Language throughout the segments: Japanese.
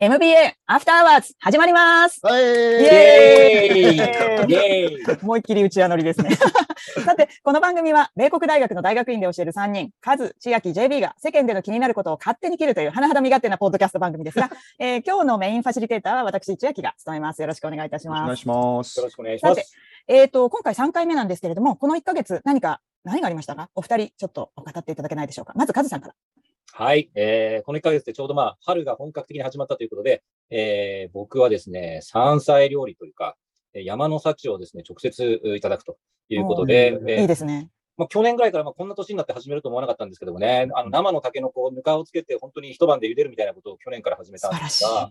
MBA アフターアワーズ始まりますはいイエーイイエーイ思いっきり内輪ノリですね。さて、この番組は、米国大学の大学院で教える3人、カズ、千秋、JB が世間での気になることを勝手に切るという、甚だ身勝手なポッドキャスト番組ですが、えー今日のメインファシリテーターは私、千秋が務めます。よろしくお願いいたします。お願いしますよろ。しくお願いします。えっ、と、今回3回目なんですけれども、この1ヶ月、何か、何がありましたか？お二人、ちょっと語っていただけないでしょうか？まず、カズさんから。はい、えー、この1ヶ月でちょうどまあ、春が本格的に始まったということで、えー、僕はですね、山菜料理というか、えー山の幸をですね、直接いただくということで、えーいいですね。まあ、去年ぐらいからまあこんな年になって始めると思わなかったんですけどもね、あの生のタケノコをぬかをつけて本当に一晩で茹でるみたいなことを去年から始めたんですが、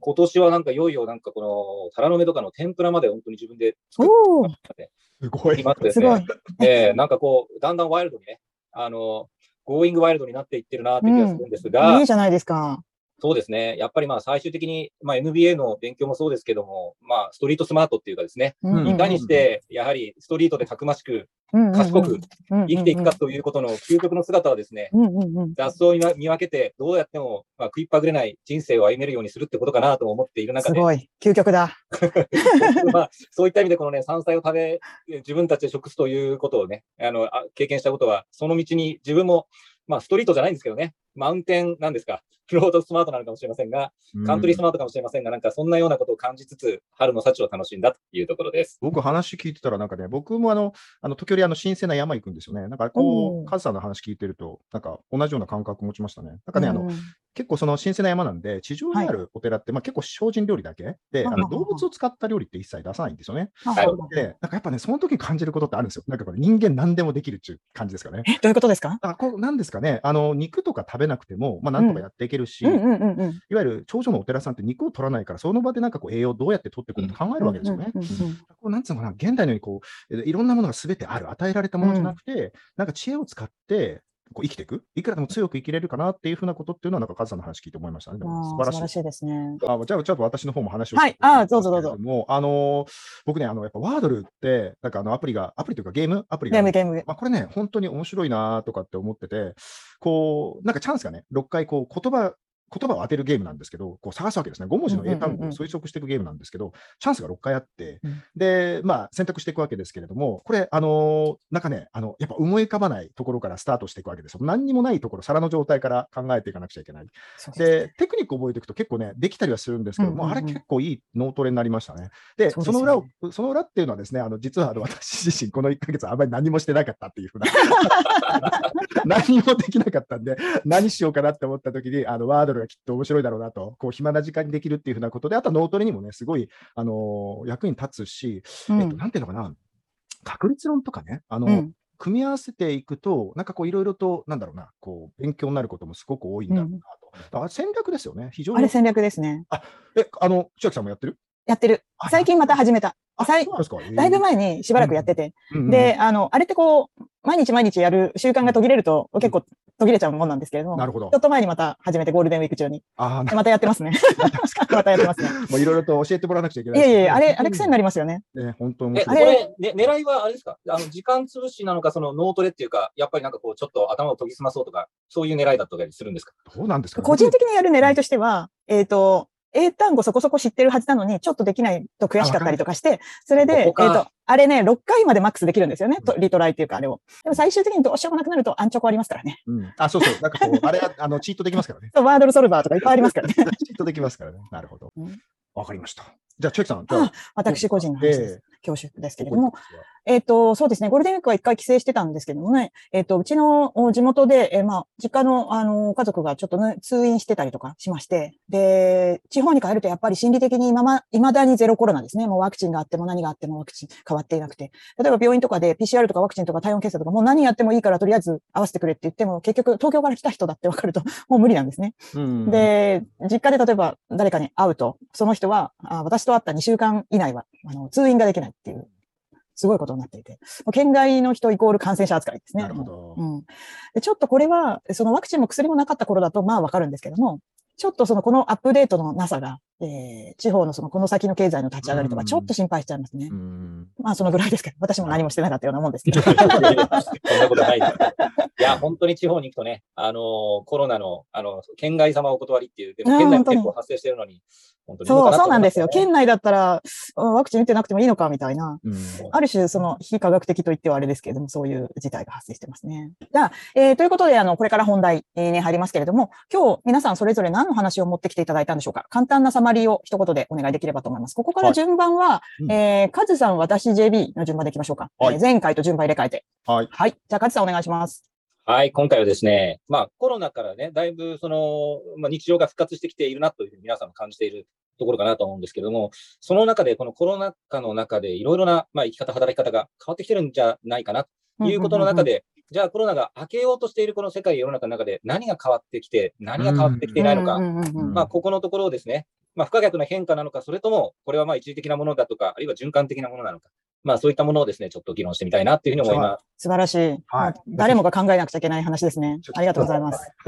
今年はなんかいよいよなんかこのタラの芽とかの天ぷらまで本当に自分で作ってすごいすごねい。。えーなんかこう、だんだんワイルドにね、あの、ゴーイングワイルドになっていってるなって気がするんですが、いいじゃないですか。そうですね、やっぱりまあ最終的に、まあ、MBA の勉強もそうですけども、まあ、ストリートスマートっていうかですね、うん。いかにして、やはりストリートでたくましくうんうんうん。賢く生生きていくかということの究極の姿はですね、うんうんうん。雑草を見分見分けて、どうやっても、まあ、食いっぱぐれない人生を歩めるようにするってことかなと思っている中で、すごい。究極だ。まあ、そういった意味で、このね、山菜を食べ、自分たちで食すということをね、あの、あ経験したことは、その道に自分も、まあ、ストリートじゃないんですけどね、マウンテンなんですか、ロードスマートなのかもしれませんが、カントリースマートかもしれませんが、なんかそんなようなことを感じつつ、春の幸を楽しんだというところです。僕話聞いてたらなんかね、僕もあの、あの時折あの新鮮な山行くんですよね。なんかこう、カズさんの話聞いてると、なんか同じような感覚持ちましたね。なんかね、あの、うん結構その新鮮な山なんで、地上にあるお寺って、まあ結構精進料理だけで、あの動物を使った料理って一切出さないんですよね。はいで、なんかやっぱね、その時に感じることってあるんですよ。なんかこれ人間何でもできるっていう感じですかね。え、どういうことですか？あこうなんですかね、あの肉とか食べなくても、まあ、なんとかやっていけるし、うんうんうんうん。いわゆる長女のお寺さんって肉を取らないから、その場でなんかこう栄養をどうやって取っていくのって考えるわけですよね。なんつうのかな、現代のようにこう、えいろんなものがすべてある、与えられたものじゃなくて、なんか知恵を使って、こう生きていく、いくらでも強く生きれるかなっていうふうなことっていうのは、なんかカズさんの話聞いて思いましたね。でも素晴らしいら。しいですね。あじゃあ、ちょっと私の方も話をはいあーどうぞどうぞも、あのー僕ね、あの、やっぱワードルって、なんかあのアプリが、アプリというかゲームアプリがあるゲームゲーム。まあ、これね、本当に面白いなとかって思ってて、こう、なんかチャンスがね、6回こう言葉、言葉を当てるゲームなんですけど、こう探すわけですね。5文字の英単語を推測していくゲームなんですけど、チャンスが6回あって、うんで、まあ、選択していくわけですけれども、これ、あのーなんかね、あの、やっぱ思い浮かばないところからスタートしていくわけですよ。何にもないところ、皿の状態から考えていかなくちゃいけない。でテクニックを覚えていくと結構ね、できたりはするんですけども、あれ結構いい脳トレになりましたね。で、その裏を、その裏っていうのはですね、あの、実はあの 私自身この1ヶ月あんまり何もしてなかったっていうふうな、何もできなかったんで、何しようかなって思った時に、あの、ワードルがきっと面白いだろうなと、こう、暇な時間にできるっていうふうなことで、あとは脳トレにもね、すごい、あのー役に立つし、うんえっと、なんていうのかな、確率論とかね、あの、うん組み合わせていくと、なんかこういろいろと、なんだろうな、こう、勉強になることもすごく多いんだろうなと。だから戦略ですよね。非常に。あれ戦略ですね。え、あの、千秋さんもやってる？やってる。あ最近また始めた。だいぶ前にしばらくやってて。うんうんで、あの、あれってこう、毎日毎日やる習慣が途切れると結構途切れちゃうもんなんですけれども、なるほどちょ。っと前にまた始めてゴールデンウィーク中に。あ またやってますね。またやってますね。もういろいろと教えてもらわなくちゃいけないい。やいやいや、あれ、あれ癖になりますよね。ね、本当にこ。れ、ね、狙いはあれですか？あの、時間潰しなのか、その脳トレっていうか、やっぱりなんかこう、ちょっと頭を研ぎ澄まそうとか、そういう狙いだったりするんですか？どうなんですか？ね個人的にやる狙いとしては、えっ、と、英単語そこそこ知ってるはずなのに、ちょっとできないと悔しかったりとかして、それで、えっ、と、あれね、6回までマックスできるんですよね。とリトライっていうか、あれを。でも最終的にどうしようもなくなると、アンチョコありますからね。うん。あ、そうそう。なんかこう、あれ、あの、チートできますからね。そうワードルソルバーとかいっぱいありますからね。チートできますからね。なるほどうん。わかりました。じゃあ、千秋さん、私個人の話です。恐縮ですけれども、えっ、と、そうですね、ゴールデンウィークは一回帰省してたんですけどもね、えっ、と、うちのお地元で、えーまあ、実家の、あの、家族がちょっとね、通院してたりとかしまして、で、地方に帰るとやっぱり心理的に今ま、未だにゼロコロナですね。もうワクチンがあっても何があってもワクチン変わっていなくて。例えば病院とかで PCR とかワクチンとか体温検査とかもう何やってもいいからとりあえず合わせてくれって言っても、結局東京から来た人だって分かると もう無理なんですね。うん、で、実家で例えば誰かに会うと、その人は、あ私と会った2週間以内は、あの、通院ができないっていう、すごいことになっていて、県外の人イコール感染者扱いですね。なるほど。うん。で、ちょっとこれは、そのワクチンも薬もなかった頃だと、まあわかるんですけども、ちょっとその、このアップデートのなさが、えー地方のそのこの先の経済の立ち上がりとか、うんちょっと心配しちゃいますね。うんまあ、そのぐらいですけど、私も何もしてなかったようなもんですけど。そんなことないです。いや、本当に地方に行くとね、あのーコロナの、あの、県外様お断りっていう、でも県内も結構発生してるのに、にそう、そうなんですよ。ね県内だったら、うんワクチン打ってなくてもいいのかみたいな。うんある種、その、非科学的と言ってはあれですけれども、そういう事態が発生してますね。じゃあ、えーということで、あの、これから本題えーに入りますけれども、今日、皆さんそれぞれ何の話を持ってきていただいたんでしょうか簡単なサマリーを一言でお願いできればと思います。ここから順番は、うんえー、カズさん、私、JB の順番でいきましょうか。はいえー前回と順番入れ替えて。はい。はい。じゃあ、カズさんお願いします。はい、今回はですね、まあコロナからね、だいぶその、まあ、日常が復活してきているなというふうに皆さんも感じているところかなと思うんですけれども、その中で、このコロナ禍の中でいろいろな、まあ、生き方、働き方が変わってきてるんじゃないかなということの中で、じゃあコロナが明けようとしているこの世界世の中の中で何が変わってきて、何が変わってきていないのか、まあ、ここのところをですね、まあ、不可逆な変化なのか、それとも、これはまあ一時的なものだとか、あるいは循環的なものなのか、まあ、そういったものをですね、ちょっと議論してみたいなというふうに思います。素晴らしい。はいまあ誰もが考えなくちゃいけない話ですね。ありがとうございます。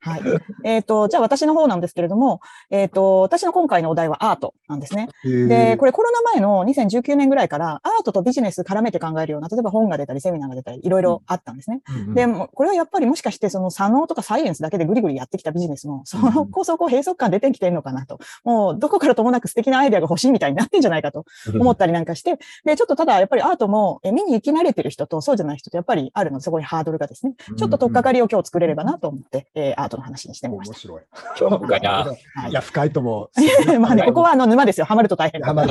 はい。えっ、と、じゃあ私の方なんですけれども、えっ、と、私の今回のお題はアートなんですね。で、これコロナ前の2019年ぐらいからアートとビジネス絡めて考えるような、例えば本が出たりセミナーが出たり、いろいろあったんですね。で、もこれはやっぱりもしかしてその左脳とかサイエンスだけでぐりぐりやってきたビジネスの、その構想こう閉塞感出てきてるのかなと。もうどこからともなく素敵なアイデアが欲しいみたいになってんじゃないかと思ったりなんかして、で、ちょっとただやっぱりアートもえ見に行き慣れてる人とそうじゃない人とやっぱりあるので、そこにハードルがですね、ちょっと取っかかりを今日作れればなと思って、えーアートの話にしてみまし面白い。今日は深いな。はいいや、深いとも。た。まあね、ここはあの沼ですよ。ハマると大変。ハマる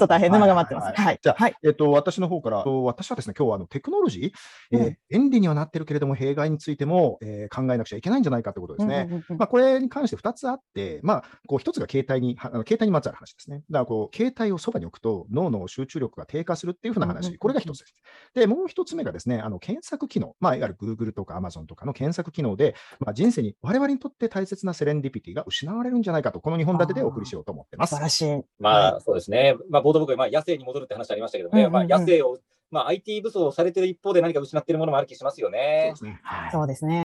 と大変。沼が待ってます。はいはい。じゃあはい。えっと、私の方から、と私はですね、今日はあのテクノロジー、えーうん便利にはなってるけれども、弊害についても、えー考えなくちゃいけないんじゃないかということですね。うんうんうんまあ、これに関して2つあって、まあ、こう1つが携帯に、はあの携帯にまつわる話ですね。だからこう、携帯をそばに置くと脳の集中力が低下するっていうふうな話、これが1つです。で、もう1つ目がですね、あの検索機能、まあ、いわゆる Google とか Amazon とかの検索機能で、まあ、人生に、我々にとって大切なセレンディピティが失われるんじゃないかと、この2本立てでお送りしようと思ってます素晴。らしい。まあ、そうですね。まあ、冒頭僕、まあ、野生に戻るって話ありましたけどね、うんうんうんまあ、野生を、まあ、IT 武装されてる一方で何か失っているものもある気しますよそうねで。すね。はいそうですね。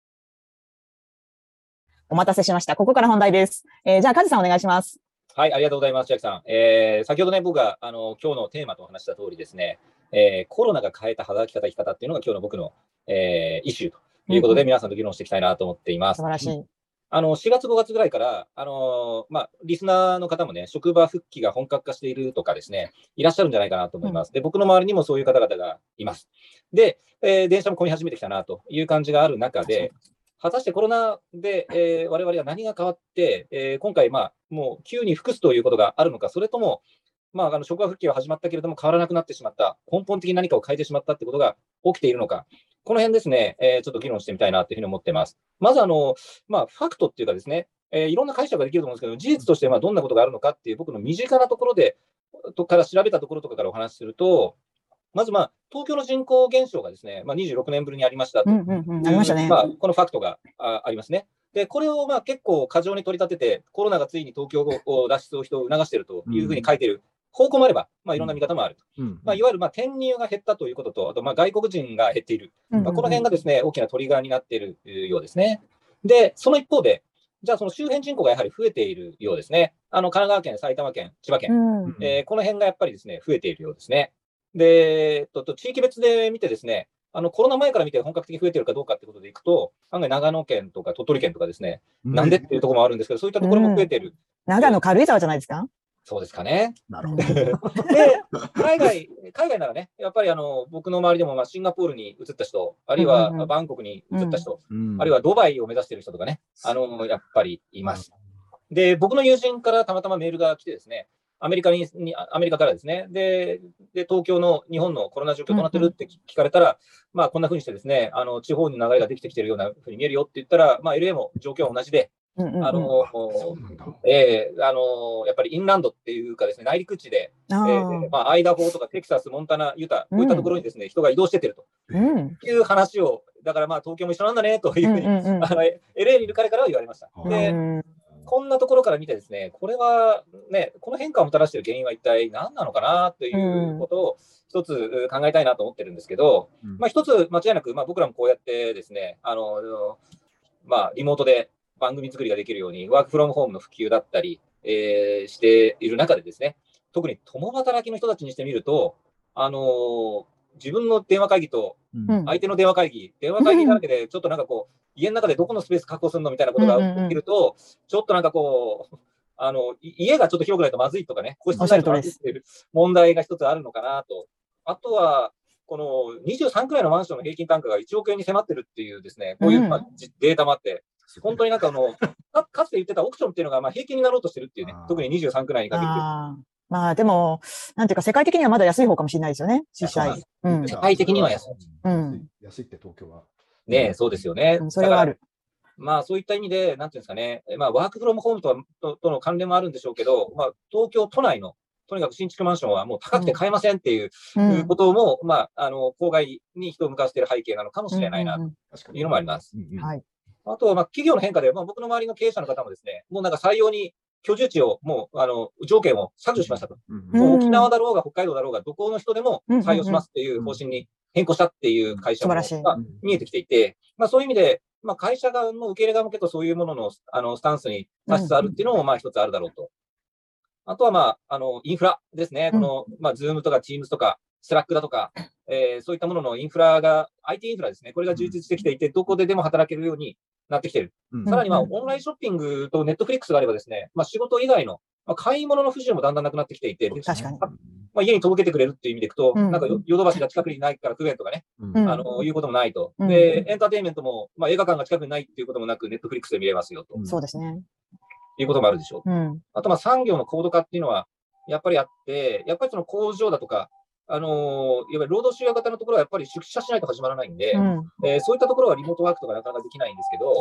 お待たせしました。ここから本題です。えーじゃあ、カズさんお願いします。はい、ありがとうございます、千秋さん。えー、先ほどね、僕が、あの、今日のテーマとお話した通りですね、えー、コロナが変えた働き方、生き方っていうのが今日の僕の、えー、イシューということで、うんうん皆さんと議論していきたいなと思っています素。晴らしい。あの、4月、5月ぐらいから、あのまあ、リスナーの方もね、職場復帰が本格化しているとかですね、いらっしゃるんじゃないかなと思います。で、僕の周りにもそういう方々がいます。で、えー電車も混み始めてきたなという感じがある中で、果たしてコロナで、えー我々は何が変わって、えー今回、まあ、もう急に復すということがあるのか、それとも、まあ、あの職場復帰は始まったけれども、変わらなくなってしまった、根本的に何かを変えてしまったってことが起きているのか、この辺ですね、えーちょっと議論してみたいなというふうに思っています。まず、あの、まあ、ファクトっていうかですね、えーいろんな解釈ができると思うんですけど、事実としてまあどんなことがあるのかっていう、僕の身近なところで、とから調べたところとかからお話しすると、まず、まあ、東京の人口減少がですね、まあ、26年ぶりにありましたとうんうんうん。ありましたね。まあ、このファクトがあありますね。で、これをまあ結構過剰に取り立てて、コロナがついに東京を脱出を人を促しているというふうに書いている方向もあれば、まあ、いろんな見方もある。うんまあ、いわゆるまあ転入が減ったということと、あとまあ外国人が減っている。まあ、この辺がですね、大きなトリガーになっているようですね。で、その一方で、じゃあその周辺人口がやはり増えているようですね。あの神奈川県、埼玉県、千葉県、うんえーこの辺がやっぱりですね、増えているようですね。で、えっと、と地域別で見てですね、あのコロナ前から見て本格的に増えているかどうかってことでいくと、案外長野県とか鳥取県とかですね、なんでっていうところもあるんですけど、そういったところも増えている。長野軽井沢じゃないですか？そうですかね。なるほど。で、海外、海外ならね、やっぱりあの僕の周りでもまあシンガポールに移った人、あるいはうんうんうんバンコクに移った人、うんあるいはドバイを目指している人とかね、あのやっぱりいます。で、僕の友人からたまたまメールが来てですね、アメリカに、にアメリカからですね、で、で東京の日本のコロナ状況どうなってるって聞聞かれたら、まあこんなふうにしてですね、あの地方に流れができてきてるようなふうに見えるよって言ったら、まあ LA も状況は同じで、うんうんうん。あの。えーあのやっぱりインランドっていうかですね、内陸地で、あえーーまあ、アイダホとかテキサス、モンタナ、ユタ、こういったところにですね、人が移動してってると。うん。いう話を、だからまあ東京も一緒なんだねというふうに、うんうんうんあの LA にいる彼からは言われました。はいで、うんこんなところから見てですね、これはね、この変化をもたらしている原因は一体何なのかなということを一つ考えたいなと思ってるんですけど、うん。まあ一つ間違いなく、まあ僕らもこうやってですね、あの、まあリモートで番組作りができるように、ワークフロムホームの普及だったり、えーしている中でですね、特に共働きの人たちにしてみると、あのー自分の電話会議とうん相手の電話会議、電話会議だらけで、ちょっとなんかこう、家の中でどこのスペース確保するのみたいなことが起きると、ちょっとなんかこう、あの、い家がちょっと広くないとまずいとかね、個室ないとまずいっていう問題が一つあるのかなと。あとは、この23くらいのマンションの平均単価が1億円に迫ってるっていうですね、こういう、うんまあじデータもあって、本当になんかあの、かかつて言ってたオプションっていうのがまあ平均になろうとしてるっていうね特に23くらいに限って。まあでも、なんていうか世界的にはまだ安い方かもしれないですよね、実際。うん。世界的には安い。うん安いって東京は。ねそうですよね。うんそれはある。まあそういった意味で、なんていうんですかね、えまあワークフロムホームとはととの関連もあるんでしょうけど、まあ東京都内の、とにかく新築マンションはもう高くて買えませんっていううんことも、まあ、あの、郊外に人を向かせている背景なのかもしれないなというのもあります。あとは、まあ、企業の変化で、まあ、僕の周りの経営者の方もですね、もうなんか採用に居住地をもう、あの、条件を削除しましたと。もう沖縄だろうが北海道だろうが、どこの人でも採用しますっていううん方針に変更したっていう会社も、素晴らしいまあ見えてきていて、まあそういう意味で、まあ会社側も受け入れ側も結構そういうものの、あの、スタンスに立ちつつあるっていうのも、まあ一つあるだろうと。あとはまあ、あの、インフラですね。うんこの、まあ、 Zoomとか Teamsとか、 Slackだとか、えーそういったもののインフラが、IT インフラですね。これが充実してきていて、どこででも働けるようになってきている。うんさらにまあ、うんオンラインショッピングとネットフリックスがあればですね、まあ、仕事以外の、まあ、買い物の不自由もだんだんなくなってきていて、で確かにまあ、家に届けてくれるっていう意味でいくと、うんなんかよヨドバシが近くにないから不便とかね、うんうんあの、いうこともないと。うんで、エンターテインメントも、まあ、映画館が近くにないっていうこともなく、ネットフリックスで見れますよとうんそうですね。いうこともあるでしょう。うん。あと、まあ、産業の高度化っていうのは、やっぱりあって、やっぱりその工場だとか、あのーいわゆる労働集約型のところはやっぱり出社しないと始まらないんで、うん。えーそういったところはリモートワークとかなかなかできないんですけど、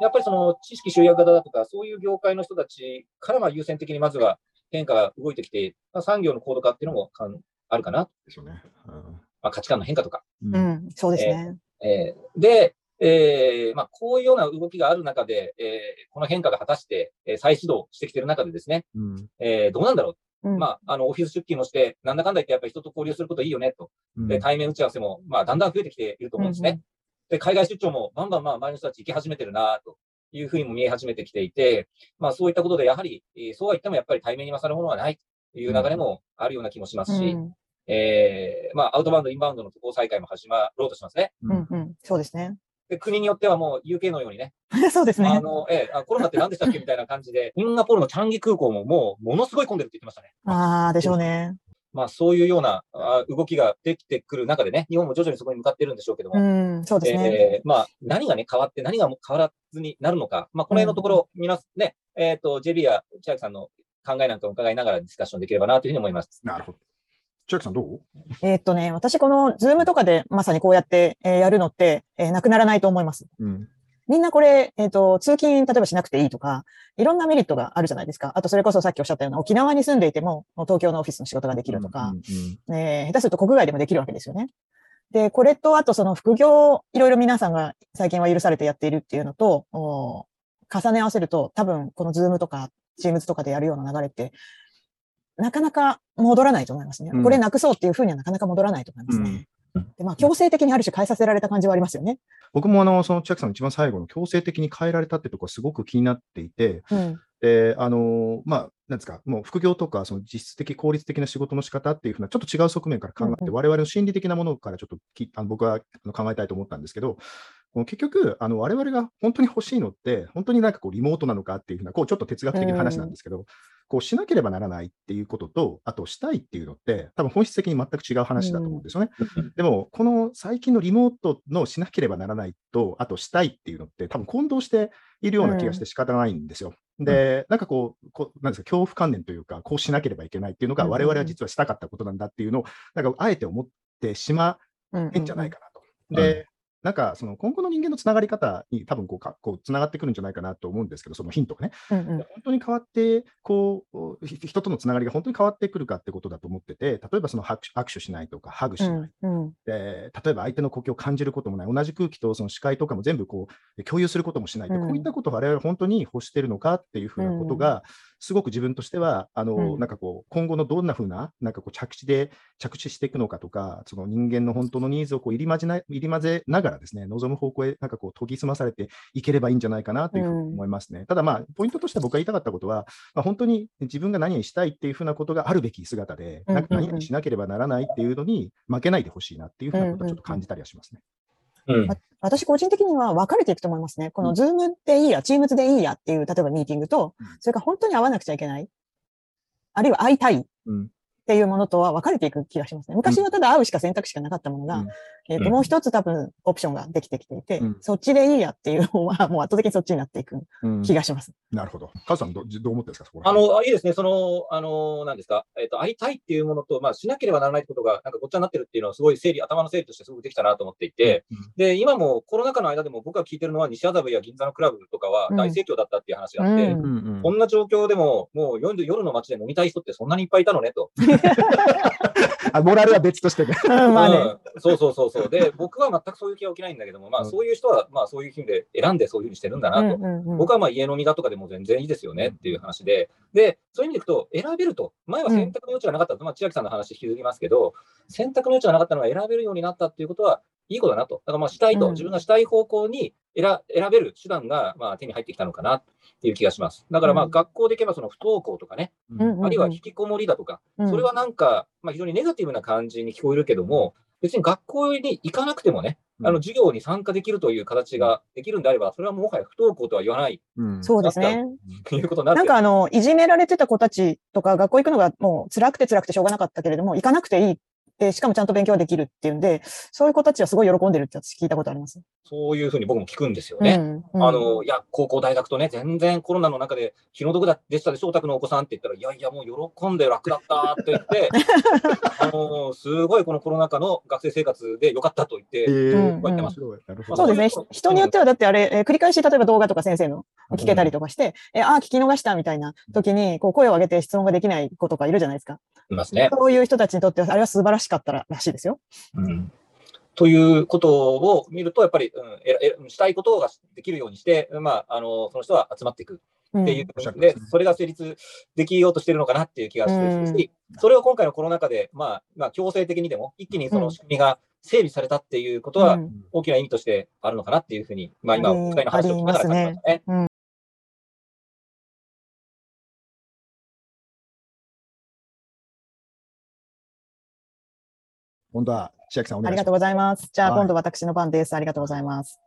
やっぱりその知識集約型だとか、そういう業界の人たちからまあ優先的にまずは変化が動いてきて、まあ、産業の高度化っていうのもかんあるかな、でしょうね。まあ、価値観の変化とか。うんうん。そうですね。えーで、えーまあ、こういうような動きがある中で、えーこの変化が果たして、えー再始動してきている中でですね、うんえーどうなんだろう、うん。まあ、あのオフィス出勤もして、なんだかんだ言ってやっぱり人と交流することいいよねと、うんで対面打ち合わせも、まあ、だんだん増えてきていると思うんですね。で海外出張もバンバンまあ周りの人たち行き始めてるなというふうにも見え始めてきていて、まあ、そういったことで、やはり、えーそうは言ってもやっぱり対面に勝るものはないという流れもあるような気もしますし、うん。えーまあ、アウトバウンド、インバウンドの渡航再開も始まろうとしますね。うん。うん。そうですね。で国によってはもう UK のようにね、そうですね。あのえーあコロナって何でしたっけみたいな感じで、シンガポールのチャンギ空港ももうものすごい混んでるって言ってましたね。ああ、でしょうね。まあ、そういうようなあ動きができてくる中でね、日本も徐々にそこに向かっているんでしょうけども、うん。そうですね。えーまあ、何がね、変わって、何がもう変わらずになるのか、まあ、この辺のところ、皆さんね、えっ、と、JB や千秋さんの考えなんかも伺いながらディスカッションできればなというふうに思います。なるほど。千秋さんどう？えーっとね、私このズームとかでまさにこうやって、えーやるのって、えーなくならないと思います。うん。みんなこれ、えっ、と、通勤、例えばしなくていいとか、いろんなメリットがあるじゃないですか。あと、それこそさっきおっしゃったような、沖縄に住んでいても、東京のオフィスの仕事ができるとか、うんえー下手すると国外でもできるわけですよね。で、これと、あとその副業、いろいろ皆さんが最近は許されてやっているっていうのと、お重ね合わせると、多分このズームとか、チームズとかでやるような流れって、なかなか戻らないと思いますね。うんこれなくそうっていうふうにはなかなか戻らないと思いますね。で、まあ、強制的にある種変えさせられた感じはありますよね。僕もあの、その千秋さんの一番最後の強制的に変えられたってところはすごく気になっていて、うん。で、あの、まあ、なんですか、もう副業とか、その実質的、効率的な仕事の仕方っていうふうな、ちょっと違う側面から考えて、うんうん我々の心理的なものからちょっときあの僕はあの考えたいと思ったんですけど、結局、あの我々が本当に欲しいのって、本当になんかこうリモートなのかっていうふうな、こうちょっと哲学的な話なんですけど、こうしなければならないっていうことと、あとしたいっていうのって、多分本質的に全く違う話だと思うんですよね。でも、この最近のリモートのしなければならないと、あとしたいっていうのって、多分混同しているような気がして仕方ないんですよ。で、なんかこう、こうなんですか、恐怖観念というか、こうしなければいけないっていうのが、うんうんうん我々は実はしたかったことなんだっていうのを、なんかあえて思ってしまうんえんじゃないかなと。んで、なんかその今後の人間のつながり方に多分こうかこうつながってくるんじゃないかなと思うんですけど、そのヒントがね。うんうん本当に変わって、こう、ひ人とのつながりが本当に変わってくるかってことだと思ってて、例えばその握手握手しないとか、ハグしない。うんうんで例えば相手の呼吸を感じることもない、同じ空気とその視界とかも全部こう共有することもしないと、うんこういったことを我々は本当に欲しているのかっていうふうなことが、すごく自分としては、あの、うんなんかこう、今後のどんな風な、なんかこう、着地で、着地していくのかとか、その人間の本当のニーズをこう入り混ぜな入り混ぜながらですね、望む方向へなんかこう研ぎ澄まされていければいいんじゃないかなというふうに思いますね。ただまあ、ポイントとして僕が言いたかったことは、まあ、本当に自分が何にしたいっていうふうなことがあるべき姿で、うんなんか何々しなければならないっていうのに負けないでほしいなっていうふうなことはちょっと感じたりはしますね。うんわ私個人的には分かれていくと思いますね。このズームでいいや、チームズでいいやっていう、例えばミーティングとうん、それから本当に会わなくちゃいけない。あるいは会いたいっうん。ていうものとは分かれていく気がしますね。昔はただ会うしか選択肢がなかったものが、うんえっ、と、うんもう一つ多分オプションができてきていて、うんそっちでいいやっていうのは、もう圧倒的にそっちになっていくうん気がします。なるほど。カズさんど、どう思ってるんですか、そこらあ辺の、あいいですね。その、あの、何ですか？えっ、と、会いたいっていうものと、まあ、しなければならないってことが、なんかごっちゃになってるっていうのは、すごい整理、頭の整理としてすごくできたなと思っていて、うんで、今もコロナ禍の間でも僕が聞いてるのは、西麻布や銀座のクラブとかはうん大盛況だったっていう話があって、うんうんうんこんな状況でも、もう夜夜の街で飲みたい人ってそんなにいっぱいいたのねと。あモラルは別としてね。うん、まあね。うんそうそうそうそう。で、僕は全くそういう気は起きないんだけども、まうんあそういう人は、まあそういう意味で選んでそういうふうにしてるんだうなと。んうんうん僕はまあ家飲みだとかでも全然いいですよねっていう話で、で、そういう意味でいくと、選べると、前は選択の余地がなかったと、まあ千秋さんの話引き継ぎますけど、選択の余地がなかったのが選べるようになったっていうことは、いいことだなと。だからまあしたいと、うん。自分がしたい方向に選選べる手段がまあ手に入ってきたのかなっていう気がします。だからまあうん。学校でいけばその不登校とかね、あるいは引きこもりだとか、うん。それはなんか、まあ、非常にネガティブな感じに聞こえるけども、別に学校に行かなくてもね、うん。あの授業に参加できるという形ができるんであれば、それはもはや不登校とは言わない。うん。そうですね。と いうことになんかあの、いじめられてた子たちとか、学校行くのがもう辛くて辛くてしょうがなかったけれども、行かなくていい。で、しかもちゃんと勉強はできるっていうんで、そういう子たちはすごい喜んでるって私聞いたことあります。そういうふうに僕も聞くんですよね。うんうんあの、いや、高校、大学とね、全然コロナの中で気の毒だでしたでしょ、お宅のお子さんって言ったら、いやいや、もう喜んで楽だったって言って、あの、すごいこのコロナ禍の学生生活でよかったと言って、言ってます。面白いなるほどそうですね。人によってはだってあれ、えー繰り返し例えば動画とか先生の聞けたりとかして、えーああ、聞き逃したみたいな時に、こう声を上げて質問ができない子とかいるじゃないですか。いますね。そういう人たちにとっては、あれは素晴らしかったららしいですよ。うん。ということを見ると、やっぱり、うんええしたいことができるようにして、まあ、あのその人は集まっていく。うん。っていう。おっしゃる通りでそれが成立できようとしてるのかなっていう気がしてるし、それを今回のコロナ禍で、まあ、まあ、強制的にでも、一気にその仕組みが整備されたっていうことは、うん。大きな意味としてあるのかなっていうふうに、まあ、今、お二人の話を聞きながら感じましたね。本当は千秋さんお願いします。ありがとうございます。じゃあ、はい今度私の番です。ありがとうございます。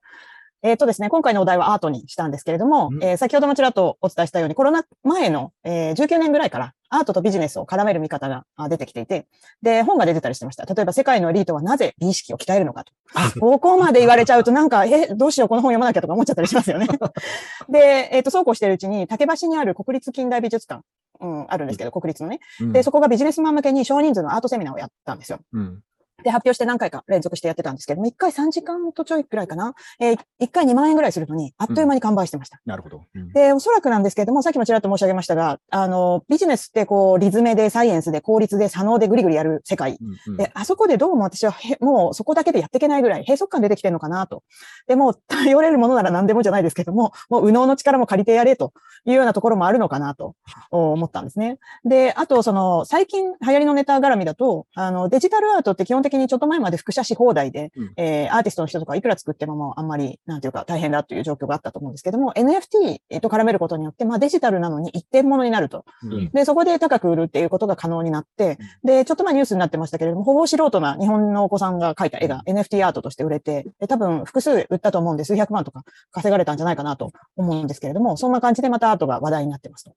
えっ、とですね、今回のお題はアートにしたんですけれども、うんえー先ほどもちらっとお伝えしたように、コロナ前の、えー19年ぐらいからアートとビジネスを絡める見方があ出てきていて、で、本が出てたりしてました。例えば、世界のエリートはなぜ美意識を鍛えるのかと。ここまで言われちゃうと、なんか、え、どうしよう、この本読まなきゃとか思っちゃったりしますよね。で、えっ、と、そうこうしているうちに、竹橋にある国立近代美術館、うん、あるんですけど、国立のね。うんで、そこがビジネスマン向けに少人数のアートセミナーをやったんですよ。うんで、発表して何回か連続してやってたんですけども、1回3時間とちょいくらいかな。えー、1回2万円ぐらいするのに、あっという間に完売してました。なるほど。うんで、おそらくなんですけれども、さっきもちらっと申し上げましたが、あの、ビジネスってこう、リズムで、サイエンスで、効率で、左脳でぐりぐりやる世界。うんうんで、あそこでどうも私はへ、もうそこだけでやっていけないぐらい閉塞感出てきてるのかなと。でも、頼れるものなら何でもじゃないですけども、もう右脳の力も借りてやれというようなところもあるのかなと思ったんですね。で、あと、その、最近流行りのネタ絡みだと、あの、デジタルアートって基本的にちょっと前まで複写し放題で、うん。えーアーティストの人とかいくら作ってももうあんまり、なんていうか大変だという状況があったと思うんですけども、NFT と絡めることによって、まあデジタルなのに一点物になると。うん。で、そこで高く売るっていうことが可能になって、で、ちょっと前ニュースになってましたけれども、ほぼ素人な日本のお子さんが描いた絵が NFT アートとして売れて、で、多分複数売ったと思うんで、数百万とか稼がれたんじゃないかなと思うんですけれども、そんな感じでまたアートが話題になってますと。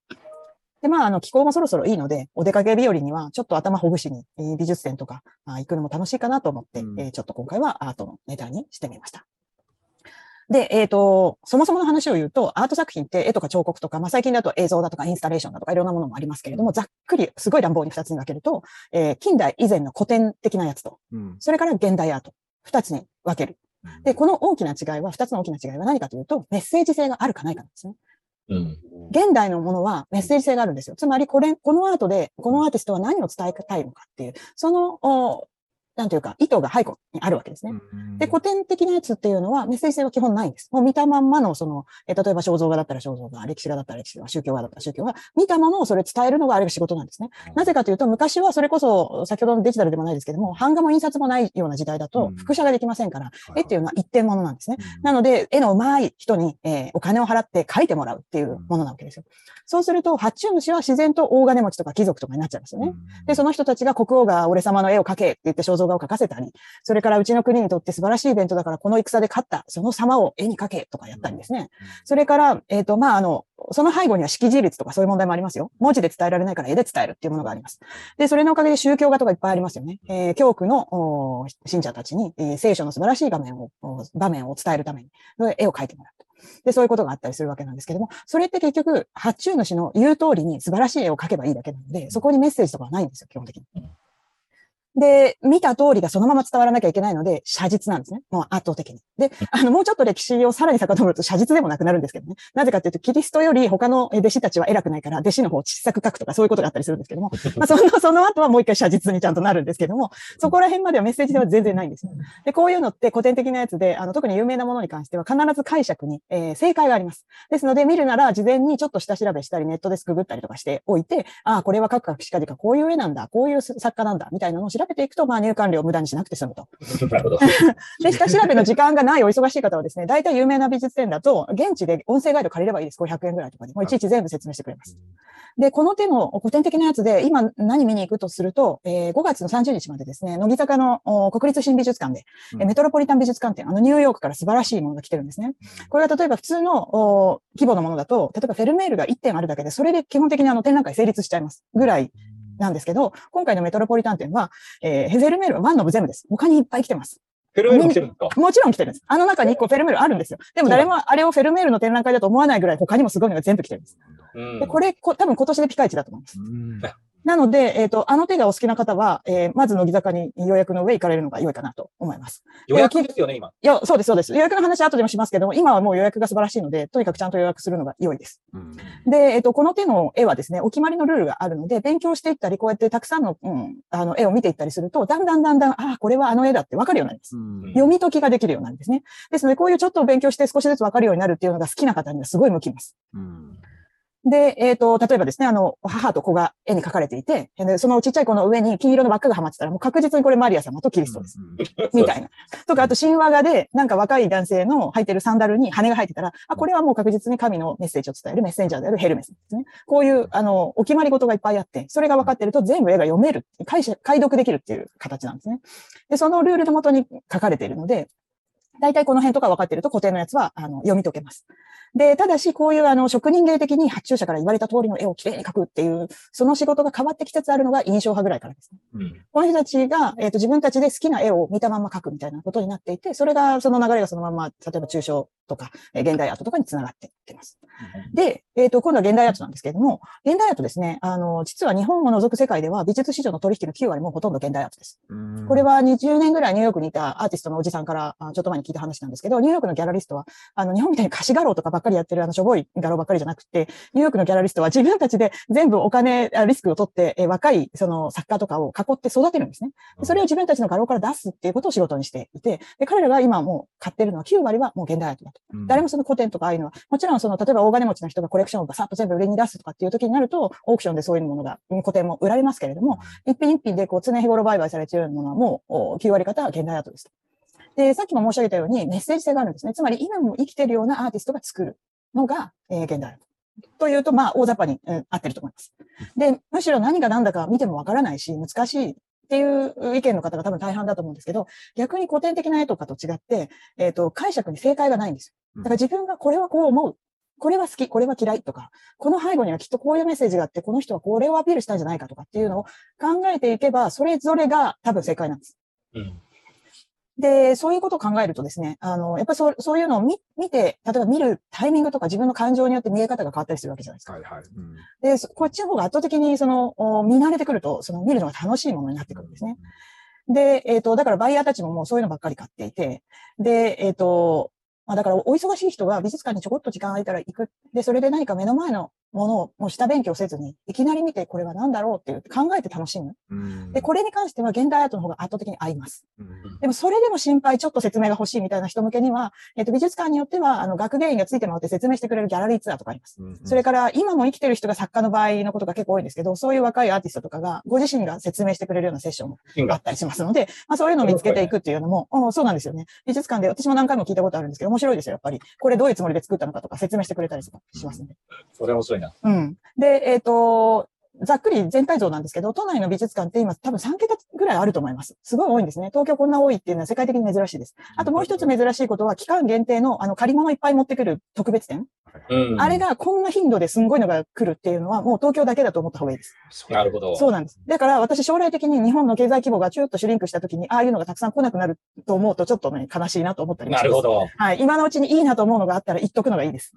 で、まあ、あの、気候もそろそろいいので、お出かけ日和には、ちょっと頭ほぐしに、えー美術展とか、あ行くのも楽しいかなと思って、うんえーちょっと今回はアートのネタにしてみました。で、えっ、と、そもそもの話を言うと、アート作品って絵とか彫刻とか、まあ、最近だと映像だとかインスタレーションだとかいろんなものもありますけれども、ざっくり、すごい乱暴に二つに分けると、えー近代以前の古典的なやつと、うんそれから現代アート、二つに分ける。で、この大きな違いは、二つの大きな違いは何かというと、メッセージ性があるかないかなんですね。うん現代のものはメッセージ性があるんですよ。つまり、これ、このアートで、このアーティストは何を伝えたいのかっていう、その、なんていうか、意図が背後にあるわけですね。で、古典的なやつっていうのはメッセージ性は基本ないんです。もう見たまんまの、その、え例えば肖像画だったら肖像画、歴史画だったら歴史画、宗教画だったら宗教画、見たものをそれ伝えるのがあれが仕事なんですね。なぜかというと、昔はそれこそ、先ほどのデジタルでもないですけども、版画も印刷もないような時代だと、複写ができませんから、絵っていうのは一点物なんですね。なので、絵の上手い人に、えー、お金を払って描いてもらうっていうものなわけですよ。そうすると、発注主は自然と大金持ちとか貴族とかになっちゃいますよね。で、その人たちが国王が俺様の絵を描けって言って肖像画を描かせたり、それからうちの国にとって素晴らしいイベントだからこの戦で勝った、その様を絵に描けとかやったりですね。それから、えっ、ー、と、まあ、あの、その背後には識字率とかそういう問題もありますよ。文字で伝えられないから絵で伝えるっていうものがあります。で、それのおかげで宗教画とかいっぱいありますよね。えー、教区の信者たちに、えー、聖書の素晴らしい画面を、場面を伝えるために、絵を描いてもらう。で、そういうことがあったりするわけなんですけども、それって結局、発注主の言う通りに素晴らしい絵を描けばいいだけなので、そこにメッセージとかはないんですよ、基本的に。で、見た通りがそのまま伝わらなきゃいけないので、写実なんですね。もう圧倒的に。で、あの、もうちょっと歴史をさらに遡ると写実でもなくなるんですけどね。なぜかというと、キリストより他の弟子たちは偉くないから、弟子の方を小さく書くとかそういうことがあったりするんですけども、まあ、その、その後はもう一回写実にちゃんとなるんですけども、そこら辺まではメッセージでは全然ないんですよ。で、こういうのって古典的なやつで、あの、特に有名なものに関しては必ず解釈に、えー、正解があります。ですので、見るなら事前にちょっと下調べしたり、ネットでくぐったりとかしておいて、ああ、これは各各しかじかこういう絵なんだ、こういう作家なんだ、みたいなのを調べていくと、まあ入管理を無駄にしなくて済むと。なるほど。で、下調べの時間がないお忙しい方はですね、大体有名な美術展だと、現地で音声ガイド借りればいいです。500円ぐらいとかで。もういちいち全部説明してくれます。で、この手の古典的なやつで、今何見に行くとすると、えー、5月の30日までですね、乃木坂の国立新美術館で、うん、メトロポリタン美術館展、あのニューヨークから素晴らしいものが来てるんですね。これは例えば普通の規模のものだと、例えばフェルメールが1点あるだけで、それで基本的にあの展覧会成立しちゃいますぐらいなんですけど、今回のメトロポリタン展は、えー、ヘゼルメールはワンの部全部です。他にいっぱい来てます。フェルメール来てるんですか？もちろん来てるんです。あの中に1個フェルメールあるんですよ。でも誰もあれをフェルメールの展覧会だと思わないぐらい他にもすごいのが全部来てるんです。でこれこ、多分今年でピカイチだと思います。なので、えっ、ー、と、あの手がお好きな方は、えー、まず乃木坂に予約の上行かれるのが良いかなと思います。予約ですよね、今。いや、そうです、そうです。予約の話は後でもしますけども、今はもう予約が素晴らしいので、とにかくちゃんと予約するのが良いです。うん、で、えっ、ー、と、この手の絵はですね、お決まりのルールがあるので、勉強していったり、こうやってたくさんの、うん、あの、絵を見ていったりすると、だんだんだんだん、ああ、これはあの絵だってわかるようになります、うん。読み解きができるようになるんですね。ですので、こういうちょっと勉強して少しずつわかるようになるっていうのが好きな方にはすごい向きます。うんで、えっ、ー、と、例えばですね、あの、母と子が絵に描かれていて、でそのちっちゃい子の上に金色の輪っかがはまってたら、もう確実にこれマリア様とキリストです。みたいな。とか、あと神話画で、なんか若い男性の履いてるサンダルに羽が生えてたら、あ、これはもう確実に神のメッセージを伝えるメッセンジャーであるヘルメスですね。こういう、あの、お決まり事がいっぱいあって、それが分かってると全部絵が読める、解解読できるっていう形なんですね。で、そのルールのもとに書かれているので、大体この辺とか分かってると固定のやつは、あの、読み解けます。で、ただし、こういうあの、職人芸的に発注者から言われた通りの絵をきれいに描くっていう、その仕事が変わってきつつあるのが印象派ぐらいからですね。うん、この人たちが、えっ、ー、と、自分たちで好きな絵を見たまま描くみたいなことになっていて、それが、その流れがそのまま、例えば抽象とか、えー、現代アートとかにつながっていってます。うん、で、えっ、ー、と、今度は現代アートなんですけれども、現代アートですね、あの、実は日本を除く世界では美術市場の取引の9割もほとんど現代アートです。うん、これは20年ぐらいニューヨークにいたアーティストのおじさんからちょっと前に聞いた話なんですけど、ニューヨークのギャラリストは、あの、日本みたいに貸し画廊とかばっかりやってるあの、しょぼいい画廊ばっかりじゃなくて、ニューヨークのギャラリストは自分たちで全部お金、リスクを取って、え若いその作家とかを囲って育てるんですね。それを自分たちの画廊から出すっていうことを仕事にしていて、で彼らが今もう買ってるのは9割はもう現代アートだと。誰もその古典とかああいうのは、もちろんその、例えば大金持ちの人がコレクションをバサッと全部売りに出すとかっていう時になると、オークションでそういうものが、古典も売られますけれども、一品一品でこう常日頃売買されているものはもう9割方は現代アートです。で、さっきも申し上げたようにメッセージ性があるんですね。つまり今も生きてるようなアーティストが作るのが、えー、現代アート。というと、まあ、大雑把に、うん、合ってると思います。で、むしろ何が何だか見てもわからないし、難しいっていう意見の方が多分大半だと思うんですけど、逆に古典的な絵とかと違って、えっ、ー、と、解釈に正解がないんですよ。だから自分がこれはこう思う。これは好き、これは嫌いとか、この背後にはきっとこういうメッセージがあって、この人はこれをアピールしたんじゃないかとかっていうのを考えていけば、それぞれが多分正解なんです。うんで、そういうことを考えるとですね、あの、やっぱりそうそういうのを見見て、例えば見るタイミングとか自分の感情によって見え方が変わったりするわけじゃないですか。はいはい。うん、で、こっちの方が圧倒的にその、見慣れてくると、その見るのが楽しいものになってくるんですね。で、えっ、ー、と、だからバイヤーたちももうそういうのばっかり買っていて、で、えっ、ー、と、まあ、だからお忙しい人が美術館にちょこっと時間空いたら行く。で、それで何か目の前のものをもう下勉強せずに、いきなり見てこれは何だろうっていう考えて楽しむ。うんで、これに関しては現代アートの方が圧倒的に合います。うんでもそれでも心配、ちょっと説明が欲しいみたいな人向けには、えっ、と、美術館によっては、あの、学芸員がついてもらって説明してくれるギャラリーツアーとかあります。うんそれから、今も生きてる人が作家の場合のことが結構多いんですけど、そういう若いアーティストとかが、ご自身が説明してくれるようなセッションもあったりしますので、まあそういうのを見つけていくっていうのも、うんそうなんですよね。美術館で私も何回も聞いたことあるんですけど、面白いですよ、やっぱり。これどういうつもりで作ったのかとか説明してくれたりとかしますので。それ面白いな。うん。で、えっ、と、ざっくり全体像なんですけど、都内の美術館って今多分3桁ぐらいあると思います。すごい多いんですね。東京こんな多いっていうのは世界的に珍しいです。あともう一つ珍しいことは、期間限定のあの借り物いっぱい持ってくる特別展。うん。あれがこんな頻度ですんごいのが来るっていうのは、もう東京だけだと思った方がいいです。なるほど。そうなんです。だから私将来的に日本の経済規模がちょっとシュリンクした時に、ああいうのがたくさん来なくなると思うとちょっとね、悲しいなと思ったりなるほ。ど。はい。今のうちにいいなと思うのがあったら行っとくのがいいです。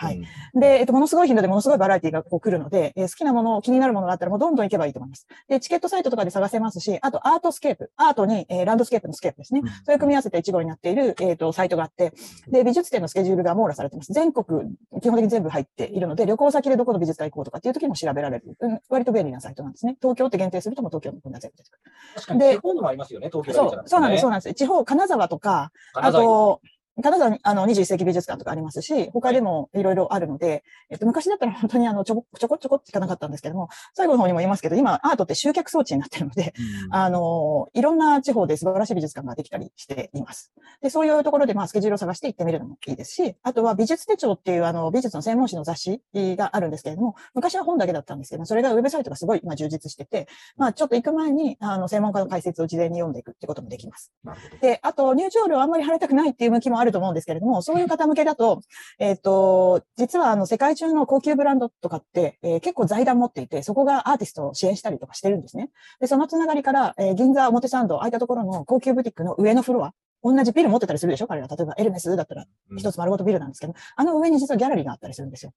うんはいうん。で、えっと、ものすごい頻度でものすごいバラエティがこう来るので、えー好きなもの、気になるものがあったらもうどんどん行けばいいと思います。で、チケットサイトとかで探せますし、あとアートスケープ、アートに、えーランドスケープのスケープですね。うんそれを組み合わせて一語になっている、えっ、と、サイトがあって、で、美術展のスケジュールが網羅されてます。全国、基本的に全部入っているので、旅行先でどこの美術館行こうとかっていう時も調べられる。うん、割と便利なサイトなんですね。東京って限定するともう東京の分が全部出てくる。確かに、で地方のもありますよね、東京だそう。そうなんです、そうなんです。地方、金沢とか、あと、金沢に、あの、21世紀美術館とかありますし、他でもいろいろあるので、えっと、昔だったら本当にあの、ちょこちょこちょこっていかなかったんですけども、最後の方にも言いますけど、今、アートって集客装置になってるので、あの、いろんな地方で素晴らしい美術館ができたりしています。で、そういうところで、まあ、スケジュールを探して行ってみるのもいいですし、あとは美術手帳っていう、あの、美術の専門誌の雑誌があるんですけれども、昔は本だけだったんですけど、それがウェブサイトがすごい、まあ、充実してて、まあ、ちょっと行く前に、あの、専門家の解説を事前に読んでいくってこともできます。で、あと、入場料あんまり払いたくないっていう向きもあると思うんですけれども、そういう方向けだと、えっ、と、実はあの、世界中の高級ブランドとかって、えー結構財団持っていて、そこがアーティストを支援したりとかしてるんですね。で、そのつながりから、えー銀座表参道、ああいったところの高級ブティックの上のフロア、同じビル持ってたりするでしょ？彼ら。例えばエルメスだったらうん一つ丸ごとビルなんですけど、あの上に実はギャラリーがあったりするんですよ。